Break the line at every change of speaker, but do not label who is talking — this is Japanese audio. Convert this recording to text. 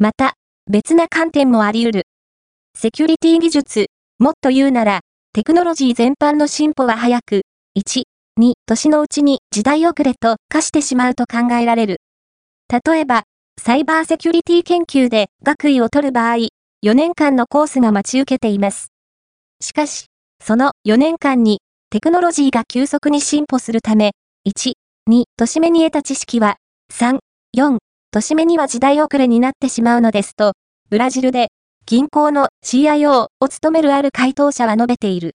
また、別な観点もあり得る。セキュリティ技術、もっと言うなら、テクノロジー全般の進歩は早く、1、2、年のうちに時代遅れと化してしまうと考えられる。例えば、サイバーセキュリティ研究で学位を取る場合、4年間のコースが待ち受けています。しかし、その4年間にテクノロジーが急速に進歩するため、1、2、年目に得た知識は、3、4、年目には時代遅れになってしまうのですと、ブラジルで銀行の CIO を務めるある回答者は述べている。